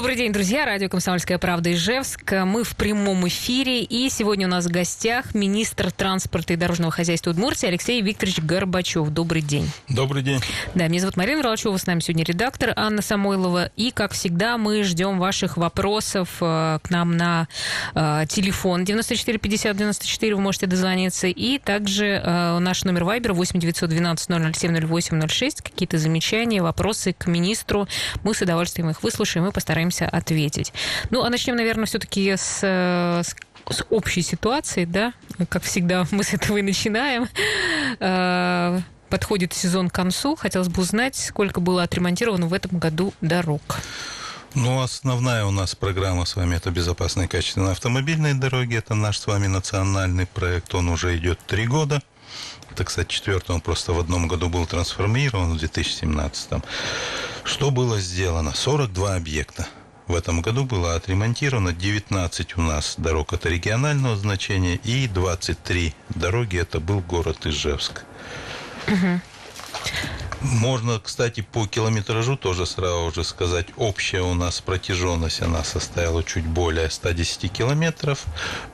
Добрый день, друзья. Радио «Комсомольская правда» Ижевск. Мы в прямом эфире. И сегодня у нас в гостях министр транспорта и дорожного хозяйства Удмуртии Алексей Викторович Горбачев. Добрый день. Добрый день. Да, меня зовут Марина Волчева. С нами сегодня редактор Анна Самойлова. И, как всегда, мы ждем ваших вопросов э, к нам на э, телефон 94 50 94. Вы можете дозвониться. И также э, наш номер Вайбера 8 912 007 08 06. Какие-то замечания, вопросы к министру. Мы с удовольствием их выслушаем и постараемся постараемся ответить. Ну, а начнем, наверное, все-таки с, с с общей ситуации, да, как всегда мы с этого и начинаем. Э, подходит сезон к концу. Хотелось бы узнать, сколько было отремонтировано в этом году дорог. Ну, основная у нас программа с вами – это безопасные качественные автомобильные дороги. Это наш с вами национальный проект. Он уже идет три года. Это, кстати, четвертый. Он просто в одном году был трансформирован, в 2017. Что было сделано? 42 объекта. В этом году было отремонтировано 19 у нас дорог это регионального значения и 23 дороги это был город Ижевск. Угу. Можно, кстати, по километражу тоже сразу же сказать, общая у нас протяженность, она составила чуть более 110 километров,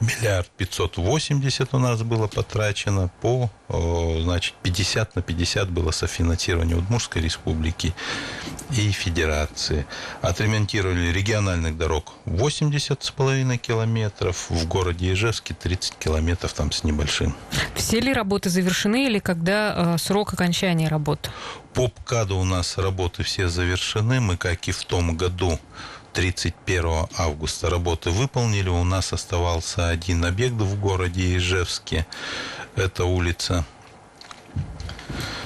миллиард 580 у нас было потрачено, по, значит, 50 на 50 было софинансирование Удмуртской республики и Федерации. Отремонтировали региональных дорог 80 с половиной километров, в городе Ижевске 30 километров там с небольшим. Все ли работы завершены или когда э, срок окончания работ? По ПКАДу у нас работы все завершены. Мы, как и в том году, 31 августа работы выполнили. У нас оставался один объект в городе Ижевске. Это улица...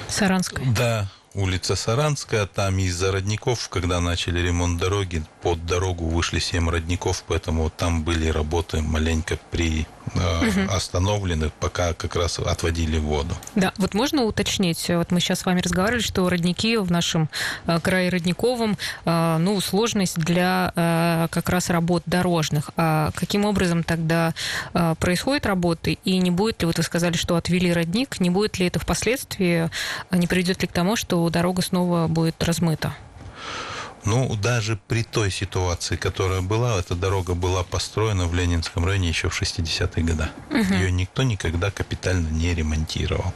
Саранская. Да, улица Саранская, там из-за родников, когда начали ремонт дороги, под дорогу вышли семь родников, поэтому там были работы маленько при угу. остановлены, пока как раз отводили воду. Да, вот можно уточнить, вот мы сейчас с вами разговаривали, что родники в нашем э, крае родниковом, э, ну, сложность для как раз работ дорожных. А каким образом тогда происходят работы, и не будет ли, вот вы сказали, что отвели родник, не будет ли это впоследствии, не приведет ли к тому, что дорога снова будет размыта? Ну, даже при той ситуации, которая была, эта дорога была построена в Ленинском районе еще в 60-е годы. Угу. Ее никто никогда капитально не ремонтировал.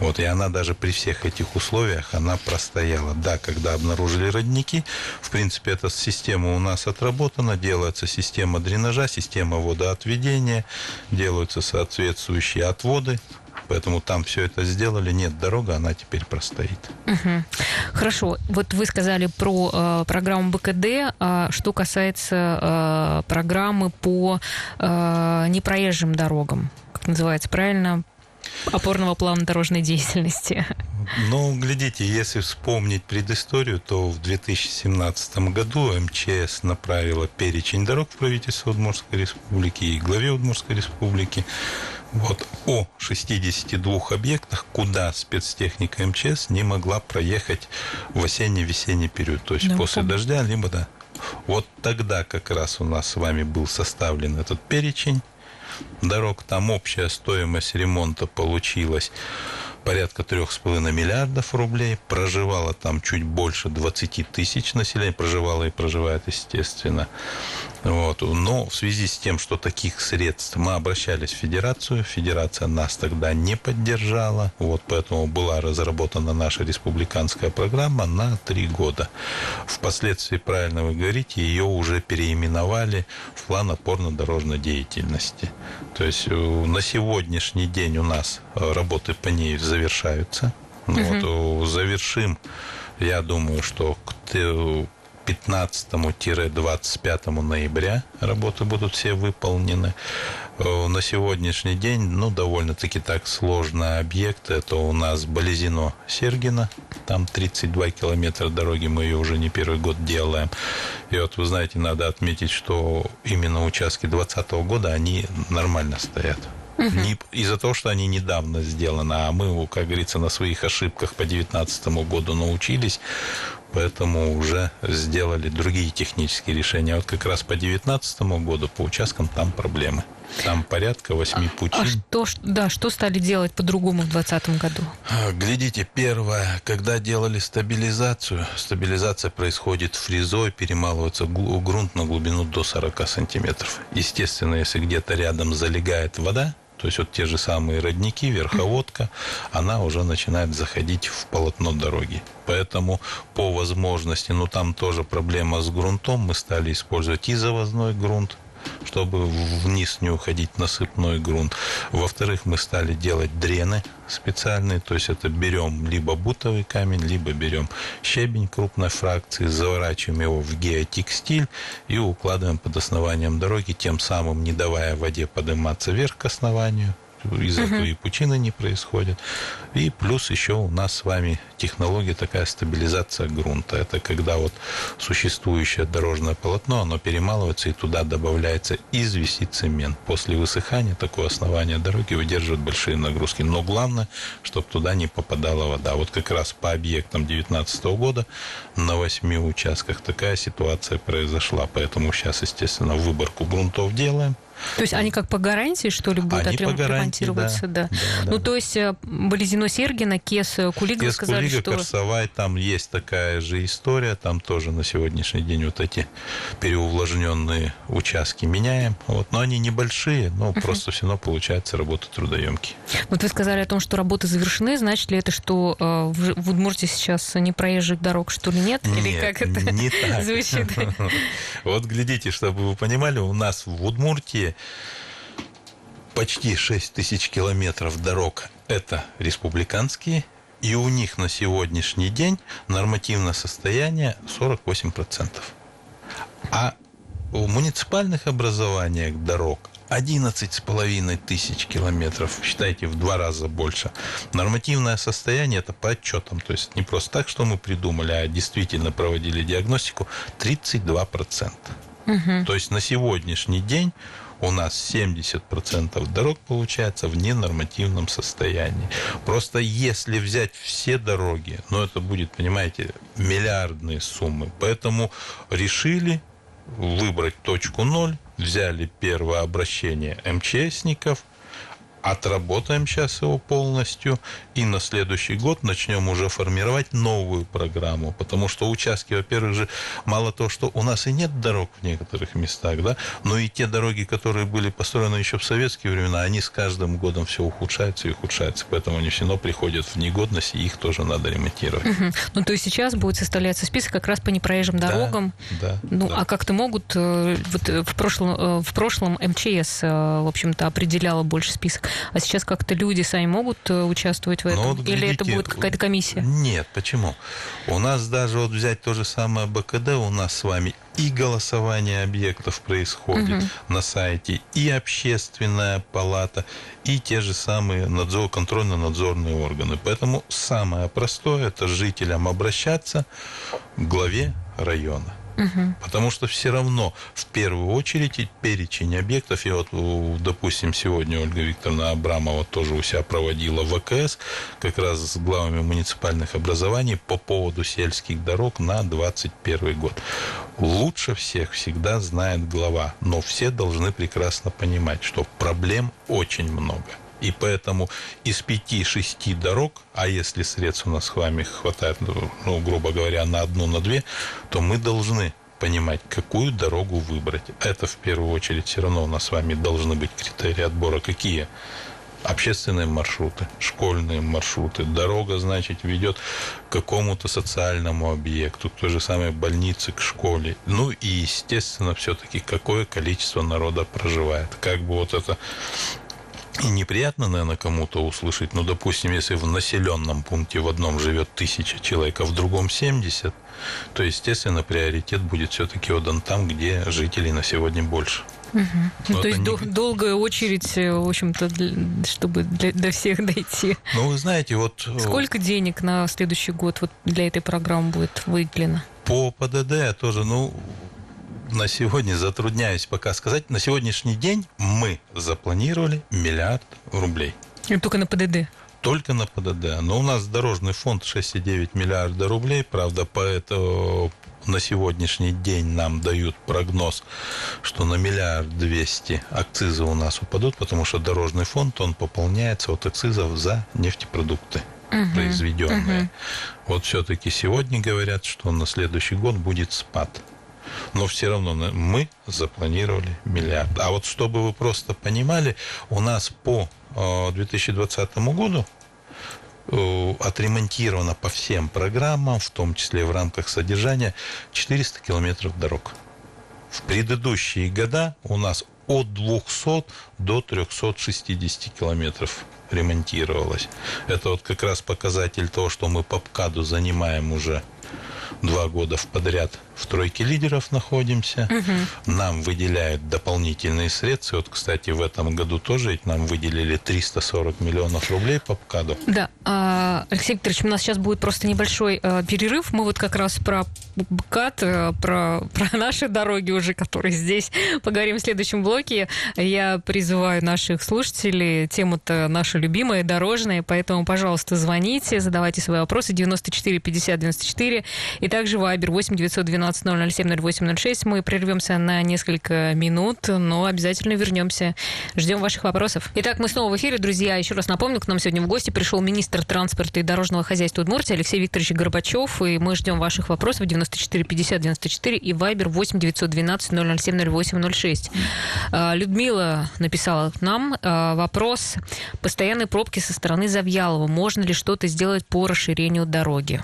Вот, и она даже при всех этих условиях, она простояла. Да, когда обнаружили родники, в принципе, эта система у нас отработана, делается система дренажа, система водоотведения, делаются соответствующие отводы Поэтому там все это сделали. Нет, дорога, она теперь простоит. Угу. Хорошо. Вот вы сказали про э, программу БКД. А что касается э, программы по э, непроезжим дорогам, как называется правильно? опорного плана дорожной деятельности. Ну, глядите, если вспомнить предысторию, то в 2017 году МЧС направила перечень дорог в правительство Удмуртской республики и главе Удмуртской республики вот о 62 объектах, куда спецтехника МЧС не могла проехать в осенне-весенний период, то есть да, после помню. дождя, либо да. Вот тогда как раз у нас с вами был составлен этот перечень дорог, там общая стоимость ремонта получилась порядка 3,5 миллиардов рублей, проживало там чуть больше 20 тысяч населения, проживало и проживает, естественно. Вот. Но в связи с тем, что таких средств мы обращались в Федерацию, Федерация нас тогда не поддержала, вот поэтому была разработана наша республиканская программа на три года. Впоследствии, правильно вы говорите, ее уже переименовали в план опорно-дорожной деятельности. То есть э, на сегодняшний день у нас работы по ней завершаются. Угу. Вот, завершим, я думаю, что к 15-25 ноября работы будут все выполнены. Э, на сегодняшний день, ну, довольно-таки так сложный объект. Это у нас Болезино-Сергино. Там 32 километра дороги, мы ее уже не первый год делаем. И вот, вы знаете, надо отметить, что именно участки 2020 года, они нормально стоят. Угу. Не из-за того, что они недавно сделаны, а мы, как говорится, на своих ошибках по 2019 году научились. поэтому уже сделали другие технические решения. Вот как раз по 2019 году по участкам там проблемы. Там порядка восьми А пучин. что, ж- да, что стали делать по-другому в 2020 году? А, Глядите, первое, когда делали стабилизацию, стабилизация происходит фрезой, перемалывается грунт на глубину до 40 сантиметров. Естественно, если где-то рядом залегает вода, то есть вот те же самые родники, верховодка, она уже начинает заходить в полотно дороги. Поэтому по возможности, ну там тоже проблема с грунтом, мы стали использовать и завозной грунт, чтобы вниз не уходить насыпной грунт. Во-вторых, мы стали делать дрены специальные, то есть это берем либо бутовый камень, либо берем щебень крупной фракции, заворачиваем его в геотекстиль и укладываем под основанием дороги, тем самым не давая воде подниматься вверх к основанию, из этого и пучины не происходят. И плюс еще у нас с вами технология такая стабилизация грунта. Это когда вот существующее дорожное полотно, оно перемалывается и туда добавляется известь и цемент. После высыхания такое основание дороги выдерживает большие нагрузки. Но главное, чтобы туда не попадала вода. Вот как раз по объектам 2019 года на восьми участках такая ситуация произошла. Поэтому сейчас, естественно, выборку грунтов делаем. То есть они как по гарантии, что ли, будут Они по отрем- гарантии, ремонтироваться? да. Да, да, ну, да. то есть э, Болезино Сергина, Кес, э, Кулига Из сказали, Кулига, что... Корсовай, там есть такая же история, там тоже на сегодняшний день вот эти переувлажненные участки меняем, вот, но они небольшие, но просто все равно получается работа трудоемкие. Вот вы сказали о том, что работы завершены. Значит ли это, что э, в, Удмуртии сейчас не проезжих дорог, что ли, нет? Или Нет, как это не так. звучит? Вот глядите, чтобы вы понимали, у нас в Удмуртии почти 6 тысяч километров дорог – это республиканские, и у них на сегодняшний день нормативное состояние 48%. А в муниципальных образованиях дорог 11,5 тысяч километров, считайте, в два раза больше. Нормативное состояние – это по отчетам, то есть не просто так, что мы придумали, а действительно проводили диагностику, 32%. То есть на сегодняшний день у нас 70% дорог получается в ненормативном состоянии. Просто если взять все дороги, ну это будет, понимаете, миллиардные суммы. Поэтому решили выбрать точку ноль, взяли первое обращение МЧСников, отработаем сейчас его полностью, и на следующий год начнем уже формировать новую программу, потому что участки, во-первых же, мало того, что у нас и нет дорог в некоторых местах, да, но и те дороги, которые были построены еще в советские времена, они с каждым годом все ухудшаются и ухудшаются, поэтому они все равно приходят в негодность, и их тоже надо ремонтировать. Мгм. Ну, то есть сейчас будет составляться список как раз по непроезжим Да, дорогам. Да, Ну, да. а как-то могут, э, вот э, в прошлом, э, в прошлом МЧС, в общем-то, определяла больше список, а сейчас как-то люди сами могут э, участвовать в этом? Ну, вот Или это глядите, будет какая-то комиссия? Нет, почему? У нас даже вот взять то же самое БКД, у нас с вами и голосование объектов происходит на сайте, и общественная палата, и те же самые надзор, контрольно-надзорные органы. Поэтому самое простое – это жителям обращаться к главе района. Потому что все равно в первую очередь перечень объектов, я вот, допустим, сегодня Ольга Викторовна Абрамова тоже у себя проводила ВКС, как раз с главами муниципальных образований по поводу сельских дорог на 2021 год. Лучше всех всегда знает глава, но все должны прекрасно понимать, что проблем очень много. И поэтому из пяти-шести дорог, а если средств у нас с вами хватает, ну, ну, грубо говоря, на одну, на две, то мы должны понимать, какую дорогу выбрать. Это в первую очередь все равно у нас с вами должны быть критерии отбора. Какие? Общественные маршруты, школьные маршруты. Дорога, значит, ведет к какому-то социальному объекту, к той же самой больнице, к школе. Ну и, естественно, все-таки какое количество народа проживает. Как бы вот это и неприятно, наверное, кому-то услышать, но, допустим, если в населенном пункте в одном живет тысяча человек, а в другом 70, то, естественно, приоритет будет все-таки отдан там, где жителей на сегодня больше. Ну, Но то есть не- дол- долгая очередь, э, в общем-то, чтобы для- до всех дойти. Ну, вы знаете, вот э, Сколько денег на следующий год вот для этой программы будет выделено? по ПДД тоже, ну, на сегодня затрудняюсь пока сказать. На сегодняшний день мы запланировали миллиард рублей. Или только на ПДД? только на ПДД. Но у нас дорожный фонд 6,9 миллиарда рублей, правда, поэтому на сегодняшний день нам дают прогноз, что на миллиард двести акцизы у нас упадут, потому что дорожный фонд, он пополняется от акцизов за нефтепродукты угу, произведенные. Угу. Вот все-таки сегодня говорят, что на следующий год будет спад. Но все равно мы запланировали миллиард. А вот чтобы вы просто понимали, у нас по 2020 э, году Э, отремонтировано по всем программам, в том числе в рамках содержания, 400 километров дорог. В предыдущие года у нас от 200 до 360 километров ремонтировалось. Это вот как раз показатель того, что мы по ПКАДу занимаем уже два года в подряд в тройке лидеров находимся. Угу. Нам выделяют дополнительные средства. Вот, кстати, в этом году тоже нам выделили 340 миллионов рублей по ПКАДу. Да. А, Алексей Викторович, у нас сейчас будет просто небольшой э, перерыв. Мы вот как раз про ПКАД, э, про, про наши дороги уже, которые здесь, поговорим в следующем блоке. Я призываю наших слушателей, тему-то наша любимая, дорожная, поэтому, пожалуйста, звоните, задавайте свои вопросы 94 50 94 и также Вайбер 8 912 007 Мы прервемся на несколько минут, но обязательно вернемся. Ждем ваших вопросов. Итак, мы снова в эфире, друзья. Еще раз напомню, к нам сегодня в гости пришел министр транспорта и дорожного хозяйства Удмуртии Алексей Викторович Горбачев, и мы ждем ваших вопросов 94 50 94 и Вайбер 8 912 007 0806. Людмила написала нам а, вопрос. Постоянные пробки со стороны Завьялова. Можно ли что-то сделать по расширению дороги?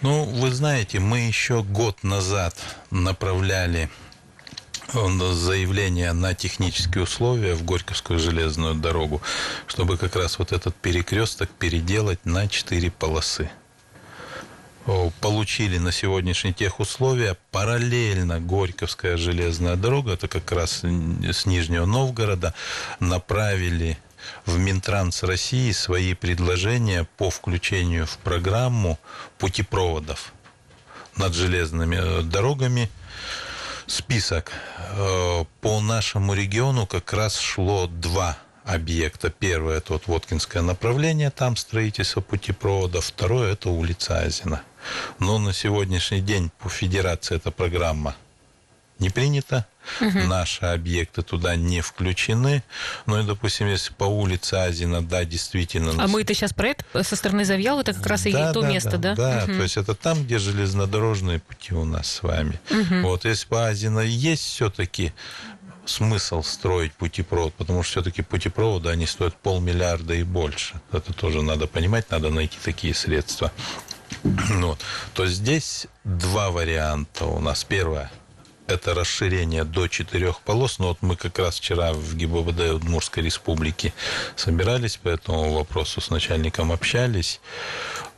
Ну, вы знаете, мы еще год назад направляли э, заявление на технические условия в Горьковскую железную дорогу, чтобы как раз вот этот перекресток переделать на четыре полосы. Получили на сегодняшний тех условия. Параллельно Горьковская железная дорога, это как раз с Нижнего Новгорода, направили в Минтранс России свои предложения по включению в программу путепроводов над железными э, дорогами. Список э, по нашему региону как раз шло два объекта. Первое – это вот Воткинское направление, там строительство путепровода. Второе – это улица Азина. Но на сегодняшний день по федерации эта программа не принята. Угу. Наши объекты туда не включены. Ну и, допустим, если по улице Азина, да, действительно... А мы это сейчас про это со стороны Завьяла, это как раз да, и да, то да, место, да? Да, угу. то есть это там, где железнодорожные пути у нас с вами. Угу. Вот, если по Азина есть все-таки смысл строить путепровод, потому что все-таки путепроводы, они стоят полмиллиарда и больше. Это тоже надо понимать, надо найти такие средства. Вот. То здесь два варианта у нас. Первое – это расширение до четырех полос. Но вот мы как раз вчера в ГИБДД Удмуртской Республики собирались по этому вопросу, с начальником общались.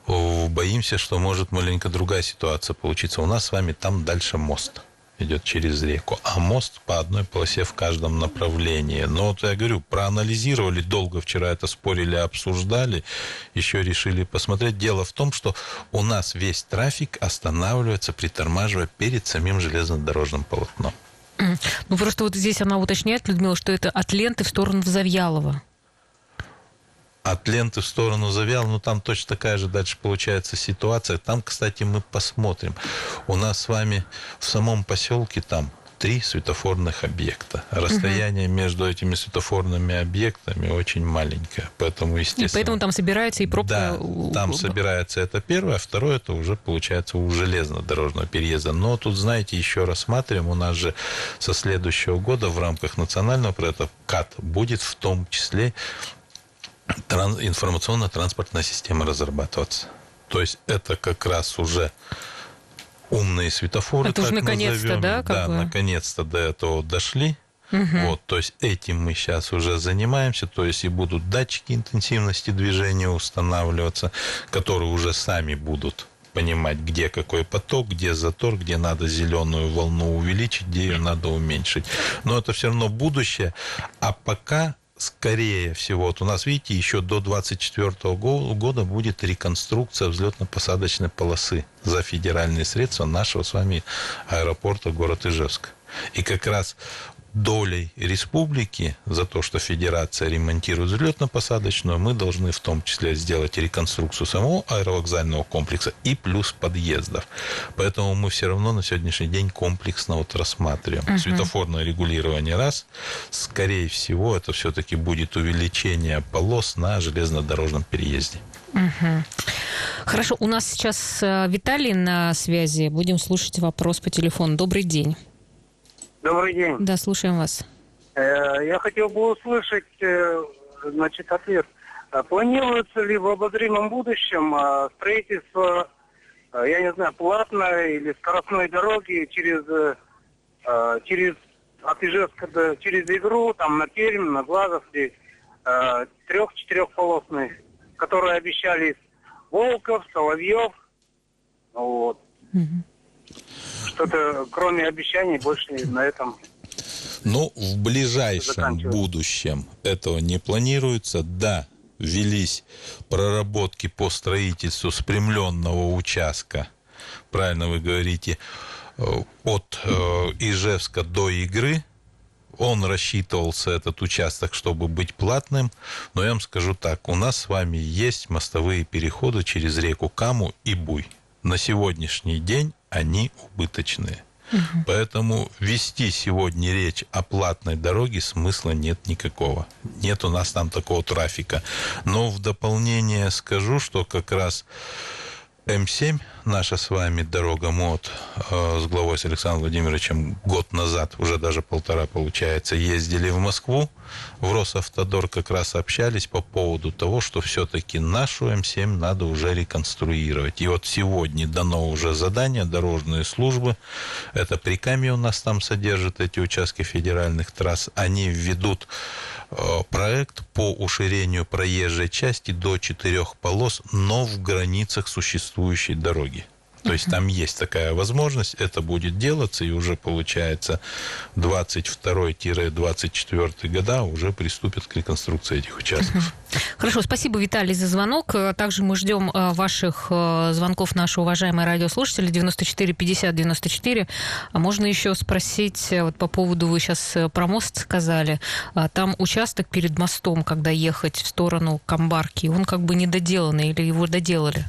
Боимся, что может маленько другая ситуация получиться. У нас с вами там дальше мост идет через реку, а мост по одной полосе в каждом направлении. Но вот я говорю, проанализировали долго вчера это спорили, обсуждали, еще решили посмотреть. Дело в том, что у нас весь трафик останавливается, притормаживая перед самим железнодорожным полотном. Ну, просто вот здесь она уточняет, Людмила, что это от ленты в сторону Завьялова от ленты в сторону завял, но там точно такая же дальше получается ситуация. Там, кстати, мы посмотрим. У нас с вами в самом поселке там три светофорных объекта. Расстояние угу. между этими светофорными объектами очень маленькое, поэтому естественно. И поэтому там собирается и пробка. Да, там собирается это первое, а второе это уже получается у железнодорожного переезда. Но тут, знаете, еще рассматриваем, у нас же со следующего года в рамках национального проекта КАТ будет в том числе тран, информационно-транспортная система разрабатываться. То есть это как раз уже умные светофоры. Это уже наконец-то, да? да, бы? наконец-то до этого дошли. Угу. Вот, то есть этим мы сейчас уже занимаемся, то есть и будут датчики интенсивности движения устанавливаться, которые уже сами будут понимать, где какой поток, где затор, где надо зеленую волну увеличить, где ее надо уменьшить. Но это все равно будущее. А пока скорее всего, вот у нас, видите, еще до 2024 года будет реконструкция взлетно-посадочной полосы за федеральные средства нашего с вами аэропорта город Ижевск. И как раз долей республики за то, что федерация ремонтирует взлетно-посадочную, мы должны в том числе сделать реконструкцию самого аэровокзального комплекса и плюс подъездов. Поэтому мы все равно на сегодняшний день комплексно вот рассматриваем. Угу. Светофорное регулирование раз. Скорее всего, это все-таки будет увеличение полос на железнодорожном переезде. Угу. Хорошо, у нас сейчас э, Виталий на связи. Будем слушать вопрос по телефону. Добрый день. Добрый день. Да, слушаем вас. Э, я хотел бы услышать, э, значит, ответ. А планируется ли в обозримом будущем а, строительство, а, я не знаю, платной или скоростной дороги через, через от Ижевска до, через Игру, там на Пермь, на Глазов здесь, трех-четырехполосной, которые обещали Волков, Соловьев, вот. Угу что-то кроме обещаний больше на этом ну, в ближайшем будущем этого не планируется. Да, велись проработки по строительству спрямленного участка, правильно вы говорите, э, от э, Ижевска до Игры. Он рассчитывался, этот участок, чтобы быть платным. Но я вам скажу так, у нас с вами есть мостовые переходы через реку Каму и Буй. На сегодняшний день они убыточные. Угу. Поэтому вести сегодня речь о платной дороге смысла нет никакого. Нет у нас там такого трафика. Но в дополнение скажу, что как раз М7, наша с вами дорога МОД э, с главой с Александром Владимировичем год назад, уже даже полтора получается, ездили в Москву, в Росавтодор как раз общались по поводу того, что все-таки нашу М7 надо уже реконструировать. И вот сегодня дано уже задание дорожные службы, это Прикамье у нас там содержит эти участки федеральных трасс, они введут проект по уширению проезжей части до четырех полос, но в границах существующей дороги. То есть там есть такая возможность, это будет делаться, и уже получается 22-24 года уже приступят к реконструкции этих участков. Хорошо, спасибо, Виталий, за звонок. Также мы ждем э, ваших э, звонков, наши уважаемые радиослушатели, 94 50 94. А можно еще спросить, э, вот по поводу, вы сейчас про мост сказали, а там участок перед мостом, когда ехать в сторону Камбарки, он как бы недоделанный или его доделали?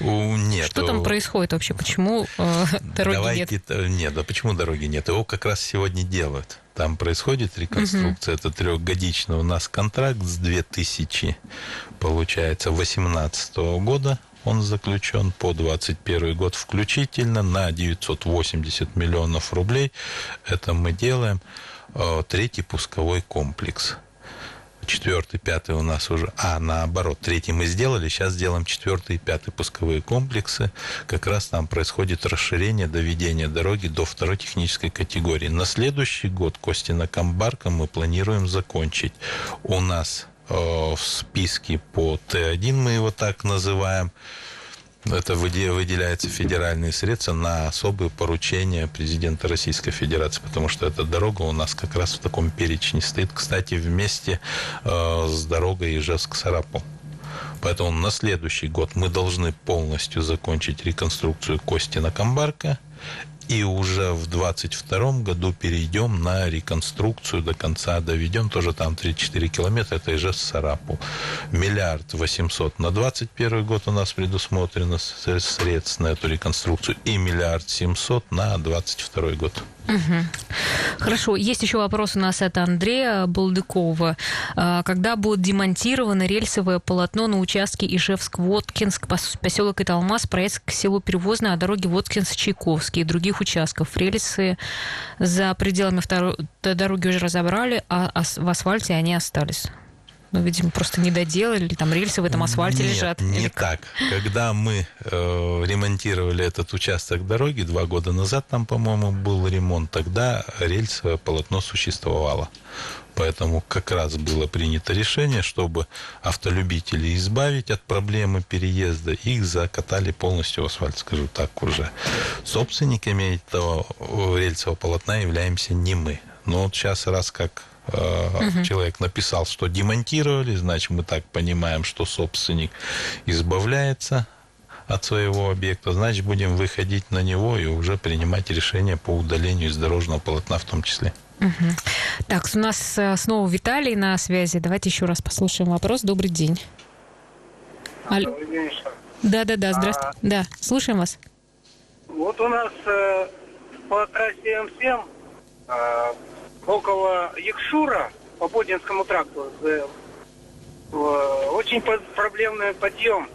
Нет. Что там происходит вообще? Почему э, дороги Давайте, нет? Нет, да почему дороги нет? Его как раз сегодня делают. Там происходит реконструкция. Угу. Это трехгодичный у нас контракт с 2000, получается, 18 года он заключен по 2021 год включительно на 980 миллионов рублей. Это мы делаем э, третий пусковой комплекс четвертый, пятый у нас уже, а наоборот, третий мы сделали, сейчас сделаем четвертый и пятый пусковые комплексы. Как раз там происходит расширение, доведение дороги до второй технической категории. На следующий год Костина-Камбарка мы планируем закончить. У нас э, в списке по Т1, мы его так называем, это выделяются федеральные средства на особые поручения президента Российской Федерации, потому что эта дорога у нас как раз в таком перечне стоит, кстати, вместе э, с дорогой Ижевск-Сарапул. Поэтому на следующий год мы должны полностью закончить реконструкцию Костина-Камбарка и уже в 2022 году перейдем на реконструкцию до конца, доведем тоже там 3-4 километра, это Ижевск Сарапул. Миллиард восемьсот на 21 год у нас предусмотрено средств на эту реконструкцию и миллиард семьсот на 22 год. Угу. Хорошо. Есть еще вопрос у нас от Андрея Балдыкова. А, когда будет демонтировано рельсовое полотно на участке Ижевск-Воткинск, поселок Италмас, проезд к селу Перевозное, о дороге Воткинск-Чайковский и других участков? Рельсы за пределами второй дороги уже разобрали, а в асфальте они остались. Ну, видимо, просто не доделали, там рельсы в этом асфальте Нет, лежат. не или... так. Когда мы э, ремонтировали этот участок дороги, два года назад там, по-моему, был ремонт, тогда рельсовое полотно существовало. Поэтому как раз было принято решение, чтобы автолюбителей избавить от проблемы переезда, их закатали полностью в асфальт, скажу так уже. Собственниками этого рельсового полотна являемся не мы. Но вот сейчас раз как угу. человек написал, что демонтировали, значит, мы так понимаем, что собственник избавляется от своего объекта, значит, будем выходить на него и уже принимать решения по удалению из дорожного полотна в том числе. Угу. Так, у нас э, снова Виталий на связи. Давайте еще раз послушаем вопрос. Добрый день. Алло. Да, да, да, здравствуйте. А, да, слушаем вас. Вот у нас э, по трассе М7 э, около Якшура по Бодинскому тракту э, э, очень проблемный подъем.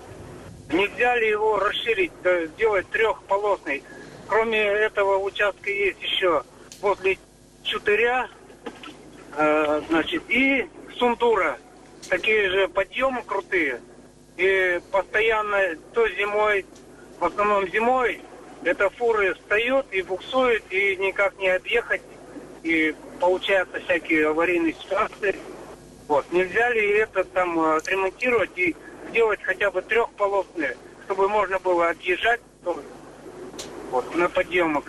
Нельзя ли его расширить, сделать трехполосный? Кроме этого участка есть еще возле Чутыря, э, значит, и Сундура. Такие же подъемы крутые. И постоянно то зимой, в основном зимой, это фуры встают и буксуют, и никак не объехать. И получаются всякие аварийные ситуации. Вот. Нельзя ли это там э, отремонтировать и сделать хотя бы трехполосные, чтобы можно было отъезжать вот, на подъемах?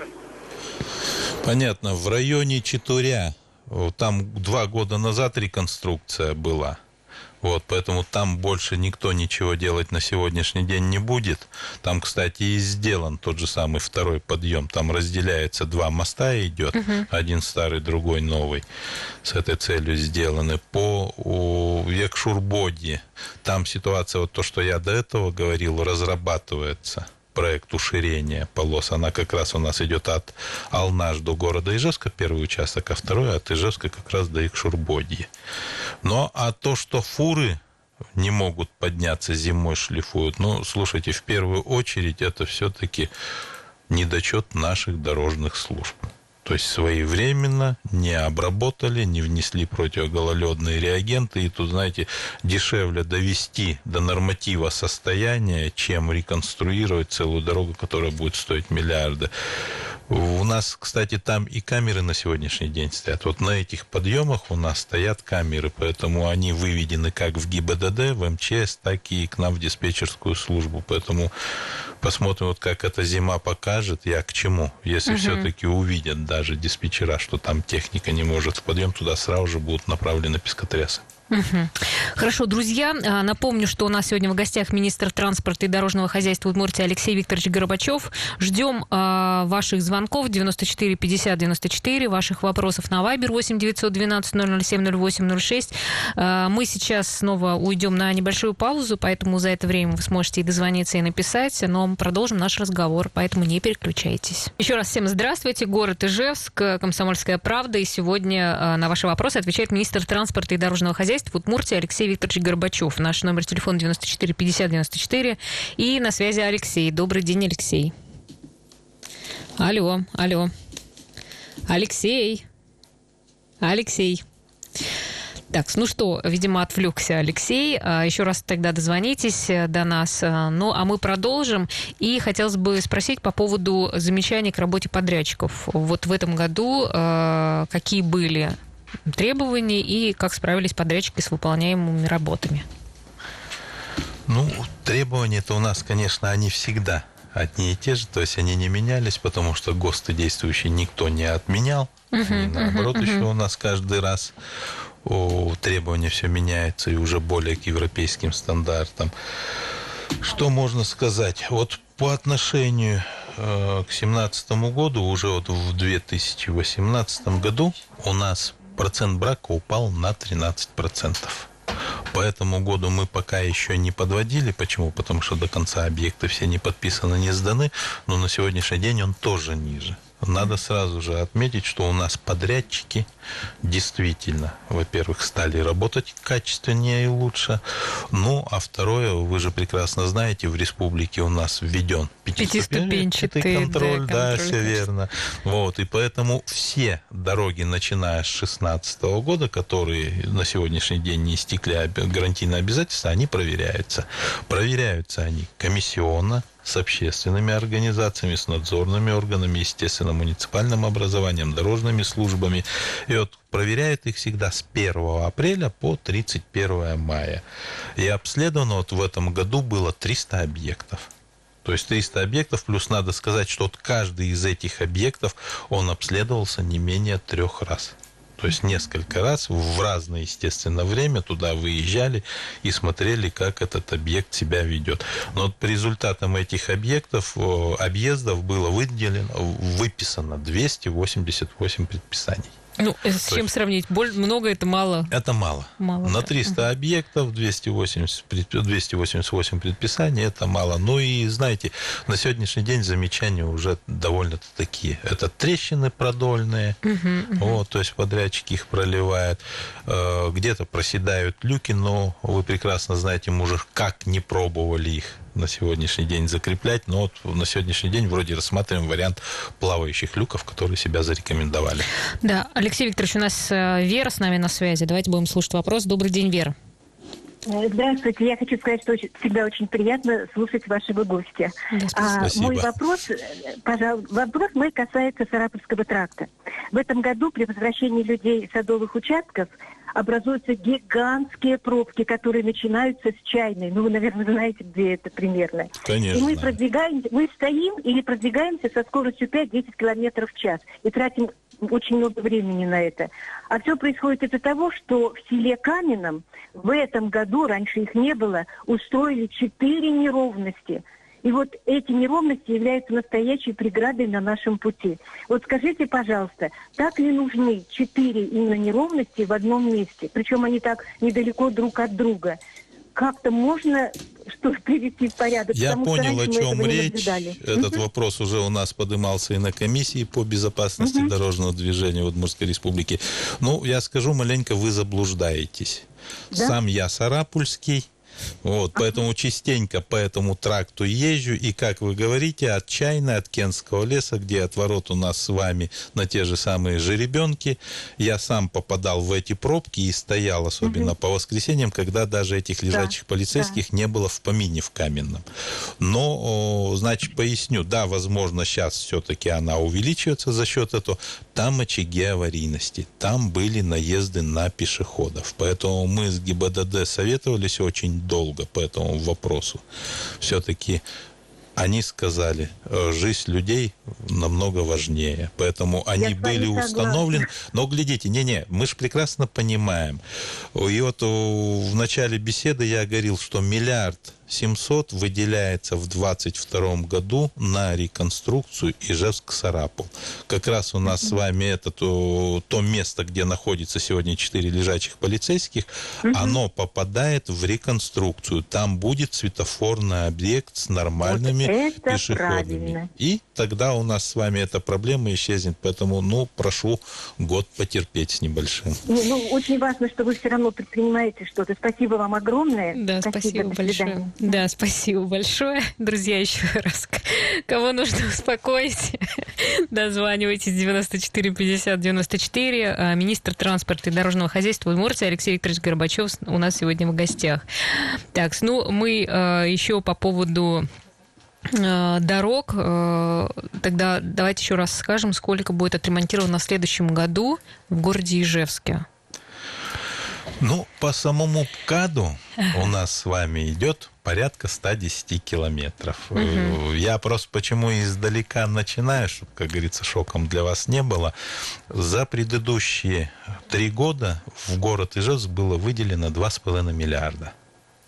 Понятно. В районе Читуря, там два года назад реконструкция была – вот, поэтому там больше никто ничего делать на сегодняшний день не будет. Там, кстати, и сделан тот же самый второй подъем. Там разделяется два моста идет, угу. один старый, другой новый. С этой целью сделаны. По Якшурбоде там ситуация, вот то, что я до этого говорил, разрабатывается проект уширения полос, она как раз у нас идет от Алнаш до города Ижевска, первый участок, а второй от Ижевска как раз до Икшурбодья. Но а то, что фуры не могут подняться зимой, шлифуют, ну, слушайте, в первую очередь это все-таки недочет наших дорожных служб. То есть своевременно не обработали, не внесли противогололедные реагенты. И тут, знаете, дешевле довести до норматива состояния, чем реконструировать целую дорогу, которая будет стоить миллиарды. У нас, кстати, там и камеры на сегодняшний день стоят. Вот на этих подъемах у нас стоят камеры, поэтому они выведены как в ГИБДД, в МЧС, так и к нам в диспетчерскую службу. Поэтому посмотрим, вот как эта зима покажет, я к чему. Если угу. все-таки увидят даже диспетчера, что там техника не может в подъем, туда сразу же будут направлены пескотрясы. Хорошо, друзья, а, напомню, что у нас сегодня в гостях министр транспорта и дорожного хозяйства Удмуртии Алексей Викторович Горбачев. Ждем э, ваших звонков 94 50 94, ваших вопросов на Вайбер 8 912 007 08 06. Э, мы сейчас снова уйдем на небольшую паузу, поэтому за это время вы сможете и дозвониться, и написать, но мы продолжим наш разговор, поэтому не переключайтесь. Еще раз всем здравствуйте, город Ижевск, Комсомольская правда, и сегодня э, на ваши вопросы отвечает министр транспорта и дорожного хозяйства хозяйств в Удмуртии Алексей Викторович Горбачев. Наш номер телефона 94 50 94. И на связи Алексей. Добрый день, Алексей. Алло, алло. Алексей. Алексей. Так, ну что, видимо, отвлекся Алексей. А, Еще раз тогда дозвонитесь э, до нас. А, ну, а мы продолжим. И хотелось бы спросить по поводу замечаний к работе подрядчиков. Вот в этом году а, какие были требований и как справились подрядчики с выполняемыми работами? Ну, требования-то у нас, конечно, они всегда одни и те же, то есть они не менялись, потому что ГОСТы действующие никто не отменял. Uh-huh, наоборот, uh-huh, еще у нас каждый раз о, требования все меняются и уже более к европейским стандартам. Что можно сказать? Вот по отношению э, к 2017 году, уже вот в 2018 году у нас процент брака упал на 13%. По этому году мы пока еще не подводили. Почему? Потому что до конца объекты все не подписаны, не сданы. Но на сегодняшний день он тоже ниже. Надо сразу же отметить, что у нас подрядчики действительно, во-первых, стали работать качественнее и лучше. Ну, а второе, вы же прекрасно знаете, в республике у нас введен пятиступенчатый контроль. Да, да все верно. Вот, и поэтому все дороги, начиная с 2016 года, которые на сегодняшний день не истекли гарантийные обязательства, они проверяются. Проверяются они комиссионно, с общественными организациями, с надзорными органами, естественно, муниципальным образованием, дорожными службами. И вот проверяют их всегда с 1 апреля по 31 мая. И обследовано вот в этом году было 300 объектов. То есть 300 объектов, плюс надо сказать, что вот каждый из этих объектов, он обследовался не менее трех раз. То есть несколько раз в разное, естественно, время туда выезжали и смотрели, как этот объект себя ведет. Но вот по результатам этих объектов, объездов было выделено, выписано 288 предписаний. Ну, э, с чем есть... сравнить? Боль, много это мало? Это мало. мало На 300 да. объектов 280, 288 предписаний это мало. Ну и, знаете, на сегодняшний день замечания уже довольно-то такие. Это трещины продольные, угу, угу. Вот, то есть подрядчики их проливают. Э, где-то проседают люки, но вы прекрасно знаете, мы уже как не пробовали их на сегодняшний день закреплять, но вот на сегодняшний день вроде рассматриваем вариант плавающих люков, которые себя зарекомендовали. Да, Алексей Викторович, у нас э, Вера с нами на связи. Давайте будем слушать вопрос. Добрый день, Вера. Э, здравствуйте. Я хочу сказать, что всегда очень приятно слушать вашего гостя. Да, а, мой вопрос, э, пожалуйста, вопрос мой касается Сарапульского тракта. В этом году при возвращении людей садовых участков образуются гигантские пробки, которые начинаются с чайной. Ну, вы, наверное, знаете, где это примерно. Конечно. И мы продвигаемся, мы стоим или продвигаемся со скоростью 5-10 километров в час и тратим очень много времени на это. А все происходит из-за того, что в селе Каменном в этом году, раньше их не было, устроили четыре неровности – и вот эти неровности являются настоящей преградой на нашем пути. Вот скажите, пожалуйста, так ли нужны четыре именно неровности в одном месте? Причем они так недалеко друг от друга. Как-то можно что привести в порядок. Я понял, о чем речь. Этот угу. вопрос уже у нас поднимался и на комиссии по безопасности угу. дорожного движения в Удмуртской республике. Ну, я скажу маленько, вы заблуждаетесь. Да? Сам я Сарапульский, вот, поэтому частенько по этому тракту езжу, и, как вы говорите, от Чайна, от Кенского леса, где от ворот у нас с вами на те же самые жеребенки, я сам попадал в эти пробки и стоял, особенно угу. по воскресеньям, когда даже этих лежачих да, полицейских да. не было в помине в Каменном. Но, значит, поясню, да, возможно, сейчас все-таки она увеличивается за счет этого. Там очаги аварийности, там были наезды на пешеходов. Поэтому мы с ГИБДД советовались очень долго по этому вопросу. Все-таки они сказали, э, жизнь людей намного важнее. Поэтому они Я были установлены. Но глядите, не-не, мы же прекрасно понимаем. И вот в начале беседы я говорил, что миллиард 700 выделяется в 2022 году на реконструкцию Ижевск-Сарапул. Как раз у нас с вами это то, то место, где находится сегодня 4 лежачих полицейских, оно попадает в реконструкцию. Там будет светофорный объект с нормальными вот пешеходами. Правильно. И тогда у нас с вами эта проблема исчезнет. Поэтому, ну, прошу год потерпеть с небольшим. Ну, ну очень важно, что вы все равно предпринимаете что-то. Спасибо вам огромное. Да, спасибо, спасибо большое. Да, спасибо большое. Друзья, еще раз. Кого нужно успокоить, дозванивайтесь 94 50 94. Министр транспорта и дорожного хозяйства Удмуртии Алексей Викторович Горбачев у нас сегодня в гостях. Так, ну мы а, еще по поводу а, дорог. А, тогда давайте еще раз скажем, сколько будет отремонтировано в следующем году в городе Ижевске. Ну, по самому КАДу у нас с вами идет порядка 110 километров. Угу. Я просто почему издалека начинаю, чтобы, как говорится, шоком для вас не было. За предыдущие три года в город Ижевск было выделено 2,5 миллиарда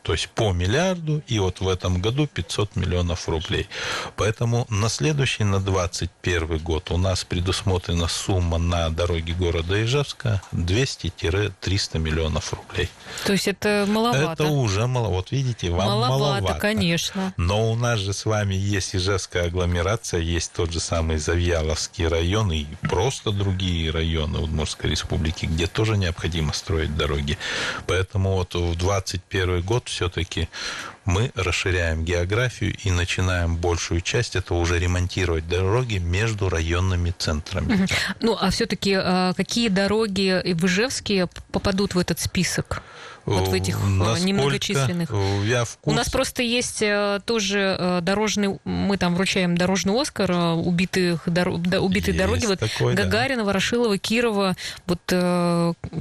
то есть по миллиарду, и вот в этом году 500 миллионов рублей. Поэтому на следующий, на 2021 год у нас предусмотрена сумма на дороге города Ижевска 200-300 миллионов рублей. То есть это маловато? Это уже мало. Вот видите, вам маловато. маловато. конечно. Но у нас же с вами есть Ижевская агломерация, есть тот же самый Завьяловский район и просто другие районы Удмуртской республики, где тоже необходимо строить дороги. Поэтому вот в 2021 год все-таки мы расширяем географию и начинаем большую часть это уже ремонтировать дороги между районными центрами. Ну, а все-таки а, какие дороги в Ижевске попадут в этот список? Вот в этих э, Насколько немногочисленных. Я в курсе. У нас просто есть э, тоже э, дорожный, мы там вручаем дорожный Оскар убитых, дор, убитые есть дороги. Вот такой, Гагарина, да. Ворошилова, Кирова. Вот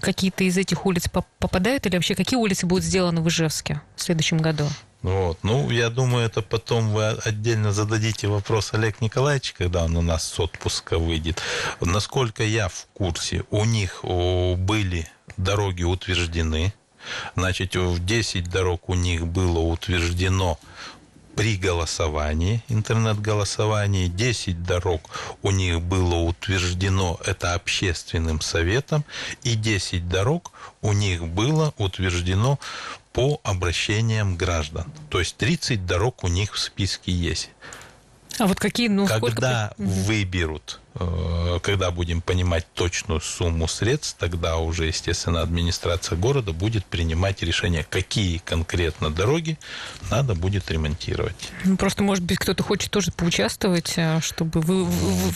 какие-то из этих улиц попадают или вообще какие улицы будут сделаны в Ижевске в следующем году? Вот. Ну, я думаю, это потом вы отдельно зададите вопрос Олег Николаевич, когда он у нас с отпуска выйдет. Насколько я в курсе, у них были дороги утверждены. Значит, в 10 дорог у них было утверждено при голосовании, интернет-голосовании, 10 дорог у них было утверждено это общественным советом, и 10 дорог у них было утверждено по обращениям граждан. То есть 30 дорог у них в списке есть. А вот какие, ну, Когда сколько... выберут, э, когда будем понимать точную сумму средств, тогда уже, естественно, администрация города будет принимать решение, какие конкретно дороги надо будет ремонтировать. Ну, просто, может быть, кто-то хочет тоже поучаствовать, э, чтобы вы...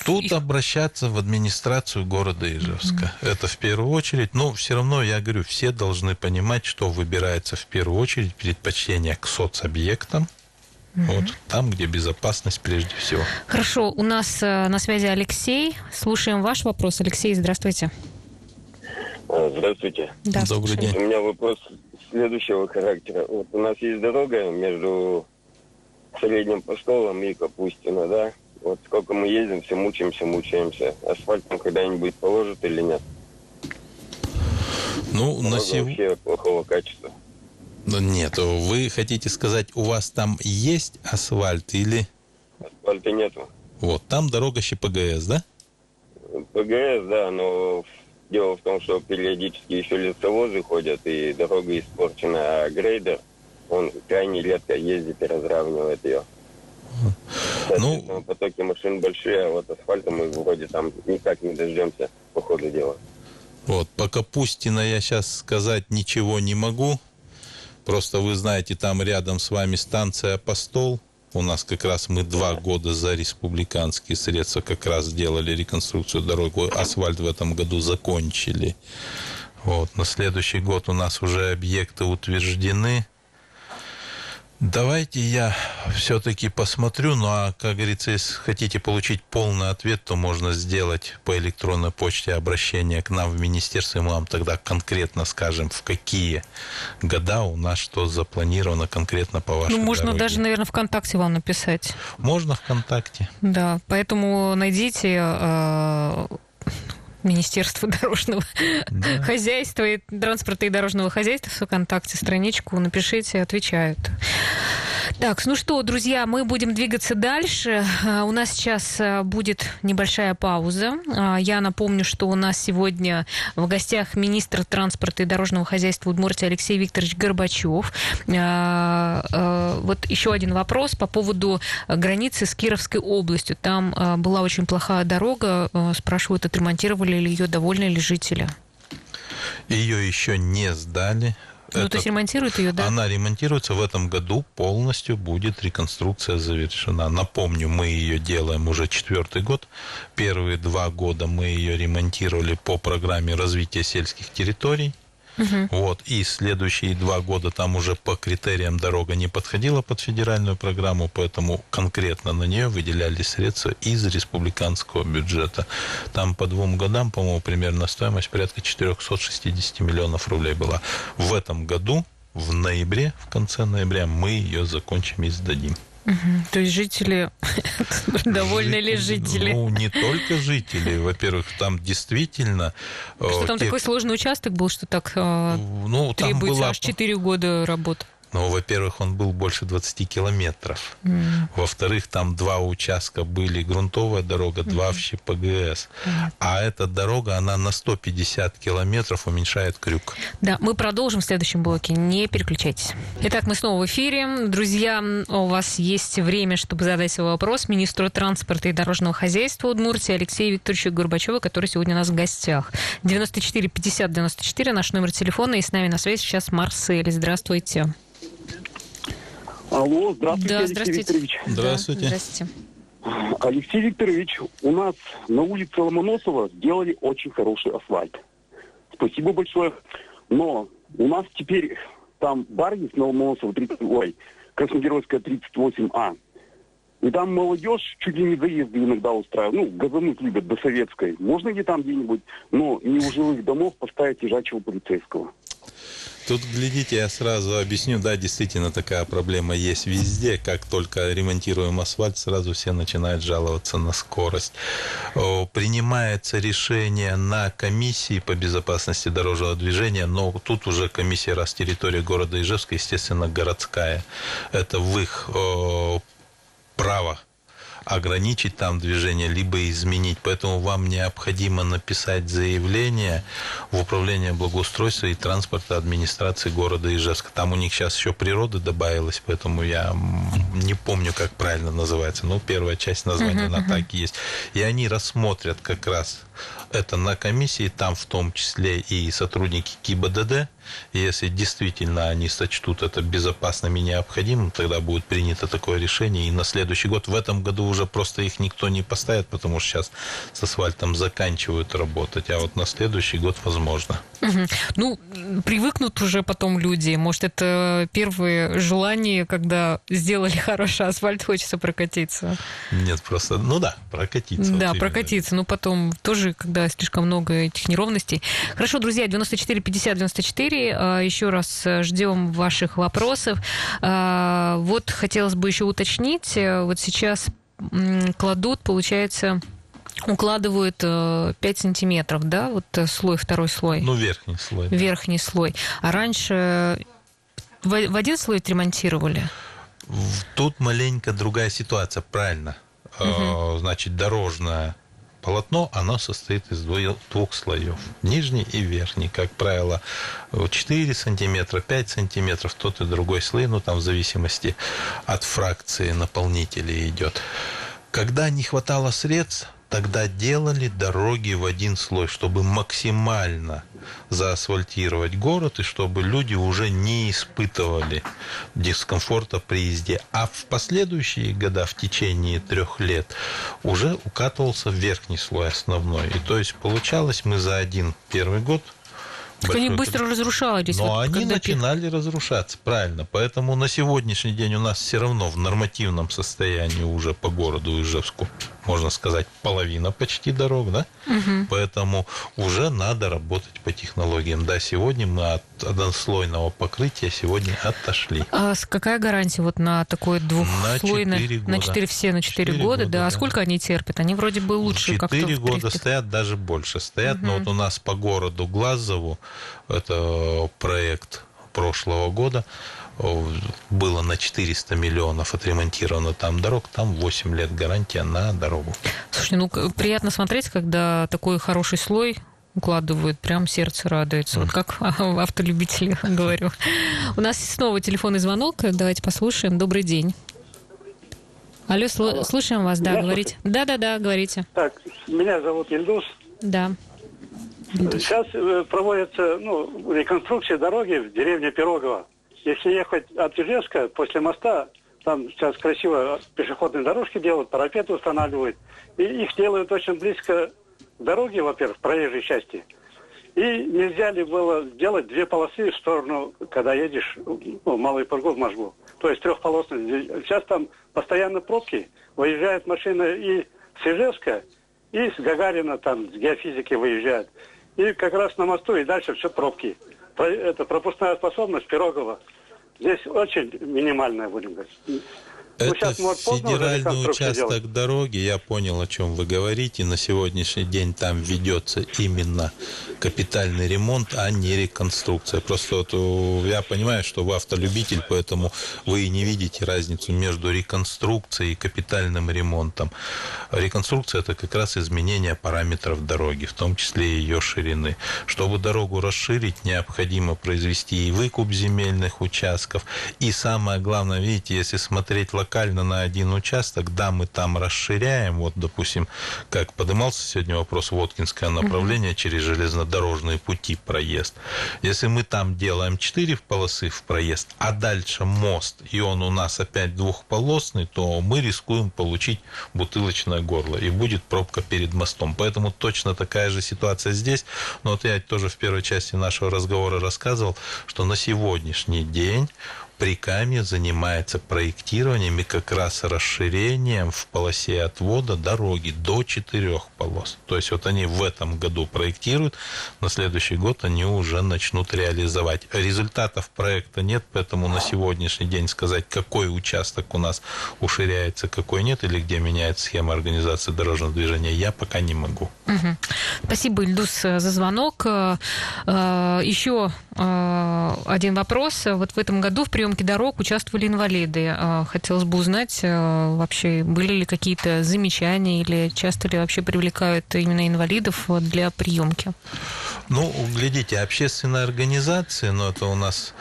Тут обращаться в администрацию города Ижевска. Mm-hmm. Это в первую очередь. Но все равно, я говорю, все должны понимать, что выбирается в первую очередь предпочтение к соцобъектам, Угу. Вот там, где безопасность прежде всего. Хорошо, у нас э, на связи Алексей. Слушаем ваш вопрос. Алексей, здравствуйте. А, здравствуйте. Да, Добрый день. У меня вопрос следующего характера. Вот у нас есть дорога между Средним Постолом и Капустино, да? Вот сколько мы ездим, все мучаемся, мучаемся. Асфальтом когда-нибудь положат или нет? Ну, на сегодня... вообще плохого качества. Ну, нет, вы хотите сказать, у вас там есть асфальт или... Асфальта нету. Вот, там дорога ПГС, да? ПГС, да, но дело в том, что периодически еще лесовозы ходят, и дорога испорчена, а грейдер, он крайне редко ездит и разравнивает ее. Ну, потоки машин большие, а вот асфальта мы вроде там никак не дождемся по ходу дела. Вот, по Капустино я сейчас сказать ничего не могу, Просто вы знаете, там рядом с вами станция «Апостол». У нас как раз мы два года за республиканские средства как раз делали реконструкцию дороги. Асфальт в этом году закончили. Вот. На следующий год у нас уже объекты утверждены. Давайте я все-таки посмотрю, ну а, как говорится, если хотите получить полный ответ, то можно сделать по электронной почте обращение к нам в министерство, и мы вам тогда конкретно скажем, в какие года у нас что запланировано конкретно по вашей Ну, можно дороге. даже, наверное, ВКонтакте вам написать. Можно ВКонтакте. Да, поэтому найдите Министерство дорожного да. хозяйства и транспорта и дорожного хозяйства в ВКонтакте страничку, напишите, отвечают. Так, ну что, друзья, мы будем двигаться дальше. А, у нас сейчас а, будет небольшая пауза. А, я напомню, что у нас сегодня в гостях министр транспорта и дорожного хозяйства Удмуртии Алексей Викторович Горбачев. Вот еще один вопрос по поводу границы с Кировской областью. Там была очень плохая дорога. Спрашивают, отремонтировали ли ее, довольны ли жители? Ее еще не сдали. Ну, то есть ремонтируют ее, да? Она ремонтируется в этом году, полностью будет реконструкция завершена. Напомню, мы ее делаем уже четвертый год. Первые два года мы ее ремонтировали по программе развития сельских территорий. Угу. Вот. И следующие два года там уже по критериям дорога не подходила под федеральную программу, поэтому конкретно на нее выделялись средства из республиканского бюджета. Там по двум годам, по-моему, примерно стоимость порядка 460 миллионов рублей была. В этом году, в ноябре, в конце ноября, мы ее закончим и сдадим. Угу. То есть жители довольны ли жители? Ну, не только жители. Во-первых, там действительно... Что э, там такой сложный участок был, что так э, ну, требуется аж 4 года работы? Ну, во-первых, он был больше 20 километров. Mm. Во-вторых, там два участка были грунтовая дорога, mm-hmm. два в ПГС. Mm. А эта дорога, она на 150 километров уменьшает крюк. Да, мы продолжим в следующем блоке. Не переключайтесь. Итак, мы снова в эфире. Друзья, у вас есть время, чтобы задать свой вопрос министру транспорта и дорожного хозяйства Удмуртии Алексею Викторовичу Горбачеву, который сегодня у нас в гостях. 94 50 94 наш номер телефона. И с нами на связи сейчас Марсель. Здравствуйте. Алло, здравствуйте, да, Алексей здравствуйте. Викторович. Здравствуйте. Да, здравствуйте. Алексей Викторович, у нас на улице Ломоносова сделали очень хороший асфальт. Спасибо большое. Но у нас теперь там бар есть на Ломоносова 30, ой, Красногеройская 38А. И там молодежь чуть ли не заезды иногда устраивает. Ну, газануть любят до советской. Можно ли там где-нибудь, но не у жилых домов поставить лежачего полицейского? Тут, глядите, я сразу объясню, да, действительно такая проблема есть везде. Как только ремонтируем асфальт, сразу все начинают жаловаться на скорость. Принимается решение на комиссии по безопасности дорожного движения, но тут уже комиссия, раз территория города Ижевска, естественно, городская. Это в их право ограничить там движение, либо изменить. Поэтому вам необходимо написать заявление в Управление благоустройства и транспорта администрации города Ижевска. Там у них сейчас еще природа добавилась, поэтому я не помню, как правильно называется. Но первая часть названия, uh-huh, uh-huh. так и есть. И они рассмотрят как раз это на комиссии, там в том числе и сотрудники КИБДД. Если действительно они сочтут это безопасным и необходимым, тогда будет принято такое решение. И на следующий год, в этом году уже просто их никто не поставит, потому что сейчас с асфальтом заканчивают работать, а вот на следующий год возможно. Угу. Ну, привыкнут уже потом люди. Может, это первые желания, когда сделали хороший асфальт, хочется прокатиться? Нет, просто, ну да, прокатиться. Да, вот прокатиться. Ну, потом тоже, когда слишком много этих неровностей. Хорошо, друзья, 94 50 94. Еще раз ждем ваших вопросов. А, вот хотелось бы еще уточнить. Вот сейчас кладут, получается, укладывают 5 э, сантиметров, да, вот э, слой, второй слой. Ну, верхний слой. Верхний да. слой. А раньше в, один слой отремонтировали? Тут маленько другая ситуация, правильно. Угу. Значит, дорожное полотно, оно состоит из двух слоев. Нижний и верхний. Как правило, 4 сантиметра, 5 сантиметров, тот и другой слой, ну там в зависимости от фракции наполнителей идет. Когда не хватало средств, тогда делали дороги в один слой, чтобы максимально заасфальтировать город и чтобы люди уже не испытывали дискомфорта при езде. А в последующие года, в течение трех лет, уже укатывался верхний слой основной. И то есть получалось мы за один первый год так они быстро разрушались. Но вот они начинали разрушаться, правильно. Поэтому на сегодняшний день у нас все равно в нормативном состоянии уже по городу Ижевску можно сказать, половина почти дорог, да? Угу. Поэтому уже надо работать по технологиям. Да, сегодня мы от однослойного покрытия сегодня отошли. А какая гарантия вот на такое двухслойное? На 4 года. На 4 все на 4, 4 года, года, да. А сколько они терпят? Они вроде бы лучше как-то. 4 года стоят, даже больше стоят. Угу. Но вот у нас по городу Глазову, это проект прошлого года, было на 400 миллионов отремонтировано там дорог, там 8 лет гарантия на дорогу. Слушай, ну приятно смотреть, когда такой хороший слой укладывают, прям сердце радуется. Вот как автолюбители говорю. У нас снова телефонный звонок, давайте послушаем. Добрый день. Алло, Алло. слушаем вас, да, говорите. Да-да-да, говорите. Так, меня зовут Ильдус. Да. Сейчас э, проводится ну, реконструкция дороги в деревне Пирогово. Если ехать от Ижевска после моста, там сейчас красиво пешеходные дорожки делают, парапеты устанавливают. И их делают очень близко к дороге, во-первых, проезжей части. И нельзя ли было сделать две полосы в сторону, когда едешь ну, Малый Пургу в Можгу. То есть трехполосные. Сейчас там постоянно пробки. Выезжает машина и с Ижевска, и с Гагарина, там, с геофизики выезжают. И как раз на мосту, и дальше все пробки. Это пропускная способность Пирогова Здесь очень минимальная, будем говорить. Ну, Это федеральный участок делать. дороги, я понял, о чем вы говорите. На сегодняшний день там ведется именно капитальный ремонт, а не реконструкция. Просто вот э, я понимаю, что вы автолюбитель, поэтому вы и не видите разницу между реконструкцией и капитальным ремонтом. Реконструкция – это как раз изменение параметров дороги, в том числе и ее ширины. Чтобы дорогу расширить, необходимо произвести и выкуп земельных участков. И самое главное, видите, если смотреть локально на один участок, да, мы там расширяем, вот, допустим, как поднимался сегодня вопрос Воткинское направление угу. через железнодорожные пути проезд. Если мы там делаем 4 полосы в проезд, а дальше мост, и он у нас опять двухполосный, то мы рискуем получить бутылочное горло, и будет пробка перед мостом. Поэтому точно такая же ситуация здесь. Но вот я тоже в первой части нашего разговора рассказывал, что на сегодняшний день Прикамье занимается проектированием и как раз расширением в полосе отвода дороги до четырех полос. То есть вот они в этом году проектируют, на следующий год они уже начнут реализовать. Результатов проекта нет, поэтому на сегодняшний день сказать, какой участок у нас уширяется, какой нет, или где меняется схема организации дорожного движения, я пока не могу. Угу. Спасибо, Ильдус, за звонок. Э, э, Еще э, один вопрос. Вот в этом году в приемке дорог участвовали инвалиды. Хотелось бы узнать, вообще были ли какие-то замечания или часто ли вообще привлекают именно инвалидов для приемки? Ну, глядите, общественные организации, но это у нас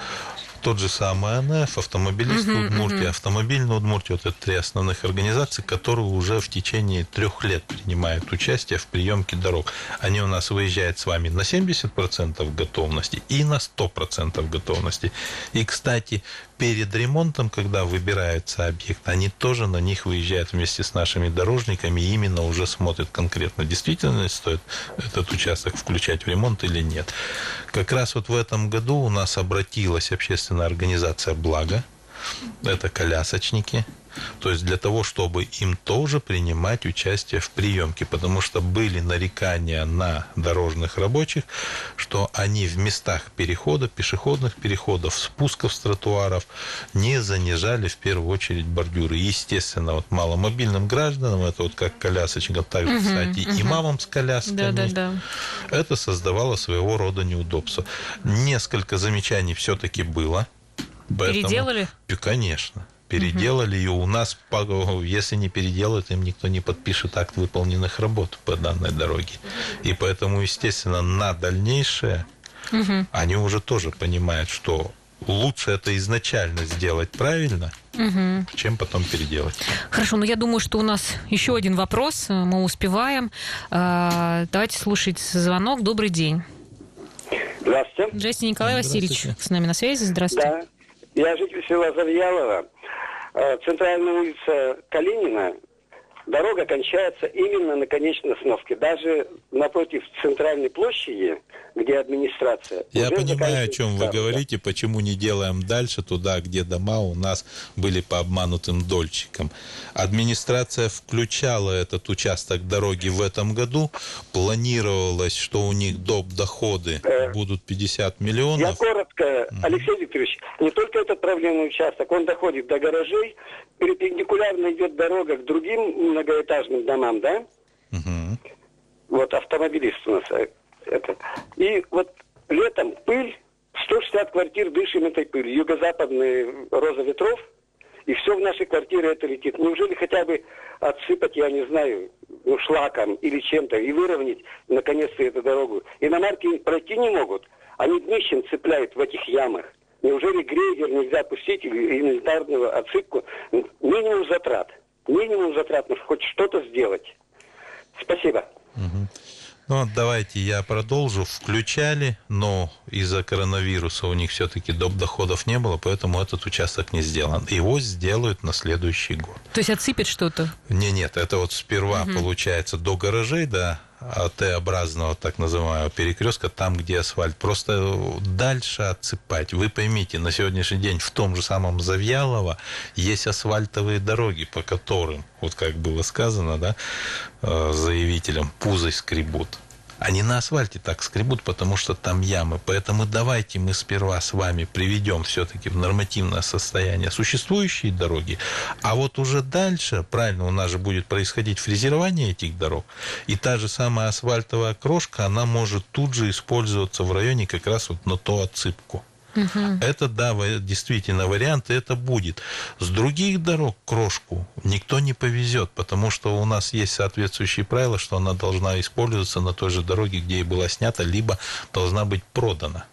тот же самый АНФ, автомобилисты uh-huh, Удмуртии, uh-huh. автомобильный Удмуртии, вот это три основных организации, которые уже в течение трех лет принимают участие в приемке дорог. Они у нас выезжают с вами на 70% готовности и на 100% готовности. И, кстати, перед ремонтом, когда выбирается объект, они тоже на них выезжают вместе с нашими дорожниками и именно уже смотрят конкретно, действительно стоит этот участок включать в ремонт или нет. Как раз вот в этом году у нас обратилась общественная организация «Благо», это колясочники, то есть для того, чтобы им тоже принимать участие в приемке, потому что были нарекания на дорожных рабочих, что они в местах перехода, пешеходных переходов, спусков с тротуаров не занижали в первую очередь бордюры. Естественно, вот маломобильным гражданам, это вот как колясочникам, так же, кстати, угу. и мамам с колясками, да, да, да. это создавало своего рода неудобства. Несколько замечаний все-таки было. Поэтому, Переделали? Конечно переделали ее. У нас, если не переделают, им никто не подпишет акт выполненных работ по данной дороге. И поэтому, естественно, на дальнейшее угу. они уже тоже понимают, что лучше это изначально сделать правильно, угу. чем потом переделать. Хорошо, ну я думаю, что у нас еще один вопрос, мы успеваем. А, давайте слушать звонок. Добрый день. Здравствуйте. Здравствуйте, Николай Васильевич с нами на связи. Здравствуйте. Да, я житель села Завьялова. Э, центральная улица Калинина, дорога кончается именно на конечной остановке. Даже напротив центральной площади, где администрация. Я понимаю, о чем вы говорите, почему не делаем дальше туда, где дома у нас были по обманутым дольщикам. Администрация включала этот участок дороги в этом году, планировалось, что у них доп. доходы э, будут 50 миллионов. Я коротко, Алексей Викторович, не только этот проблемный участок, он доходит до гаражей, перпендикулярно идет дорога к другим многоэтажным домам, да? Угу. Вот автомобилист у нас э, это. И вот летом пыль, 160 квартир дышим этой пылью, юго-западная роза ветров, и все в нашей квартире это летит. Неужели хотя бы отсыпать, я не знаю, ну, шлаком или чем-то, и выровнять, наконец-то, эту дорогу. Иномарки пройти не могут. Они днищем цепляют в этих ямах. Неужели грейдер нельзя пустить инвентарную отсыпку? Минимум затрат. Минимум затрат, но хоть что-то сделать. Спасибо. Угу. Ну, давайте я продолжу. Включали, но из-за коронавируса у них все-таки доп. доходов не было, поэтому этот участок не сделан. Его сделают на следующий год. То есть отсыпят что-то? Не, нет, это вот сперва угу. получается до гаражей, да, Т-образного так называемого перекрестка, там, где асфальт. Просто дальше отсыпать. Вы поймите, на сегодняшний день в том же самом Завьялово есть асфальтовые дороги, по которым, вот как было сказано, да, э, заявителям, пузой скребут. Они на асфальте так скребут, потому что там ямы. Поэтому давайте мы сперва с вами приведем все-таки в нормативное состояние существующие дороги, а вот уже дальше, правильно, у нас же будет происходить фрезерование этих дорог, и та же самая асфальтовая крошка, она может тут же использоваться в районе как раз вот на ту отсыпку. Угу. Это, да, действительно вариант, и это будет. С других дорог крошку никто не повезет, потому что у нас есть соответствующие правила, что она должна использоваться на той же дороге, где и была снята, либо должна быть продана.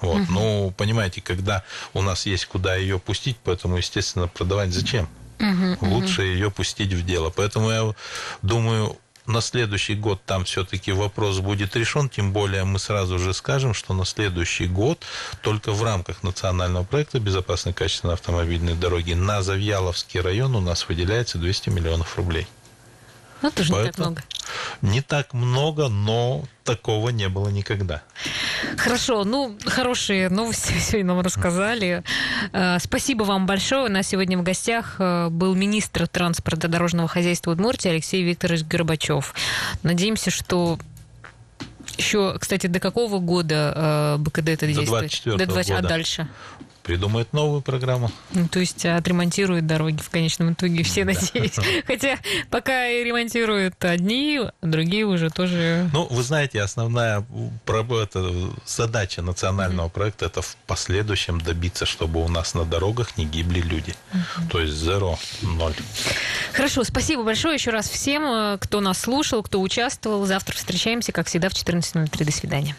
Вот. Угу. Ну, понимаете, когда у нас есть куда ее пустить, поэтому, естественно, продавать зачем? Угу, Лучше угу. ее пустить в дело. Поэтому я думаю, на следующий год там все-таки вопрос будет решен, тем более мы сразу же скажем, что на следующий год только в рамках национального проекта безопасной качественной автомобильной дороги на Завьяловский район у нас выделяется 200 миллионов рублей. Ну, тоже Поэтому не так много. Не так много, но такого не было никогда. Хорошо, ну, хорошие новости сегодня нам рассказали. Э, спасибо вам большое. У нас сегодня в гостях э, был министр транспорта дорожного хозяйства Удмуртии Алексей Викторович Горбачев. Надеемся, что еще, кстати, до какого года БКД это действует? До 24 до 20... года. А дальше? Придумает новую программу. Ну, то есть отремонтируют дороги в конечном итоге, все да. надеюсь. Хотя пока и ремонтируют одни, другие уже тоже... Ну, вы знаете, основная это, задача национального mm-hmm. проекта это в последующем добиться, чтобы у нас на дорогах не гибли люди. Mm-hmm. То есть зеро, ноль. Хорошо, спасибо большое еще раз всем, э, кто нас слушал, кто участвовал. Завтра встречаемся, как всегда, в 14.03. До свидания.